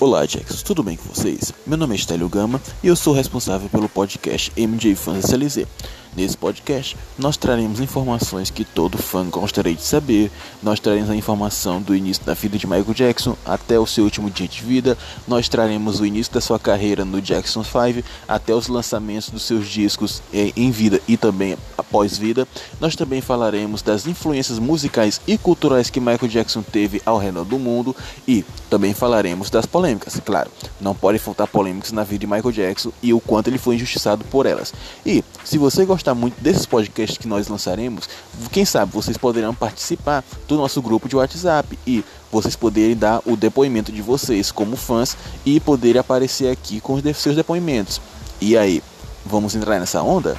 Olá, Jacks, tudo bem com vocês? Meu nome é Estélio Gama e eu sou responsável pelo podcast MJ Fans SLZ. Nesse podcast, nós traremos informações que todo fã gostaria de saber. Nós traremos a informação do início da vida de Michael Jackson até o seu último dia de vida. Nós traremos o início da sua carreira no Jackson 5 até os lançamentos dos seus discos em vida e também após vida. Nós também falaremos das influências musicais e culturais que Michael Jackson teve ao redor do mundo e também falaremos das polêmicas. Claro, não pode faltar polêmicas na vida de Michael Jackson e o quanto ele foi injustiçado por elas. E se você gostar muito desses podcasts que nós lançaremos, quem sabe vocês poderão participar do nosso grupo de WhatsApp e vocês poderem dar o depoimento de vocês como fãs e poderem aparecer aqui com os seus depoimentos. E aí, vamos entrar nessa onda?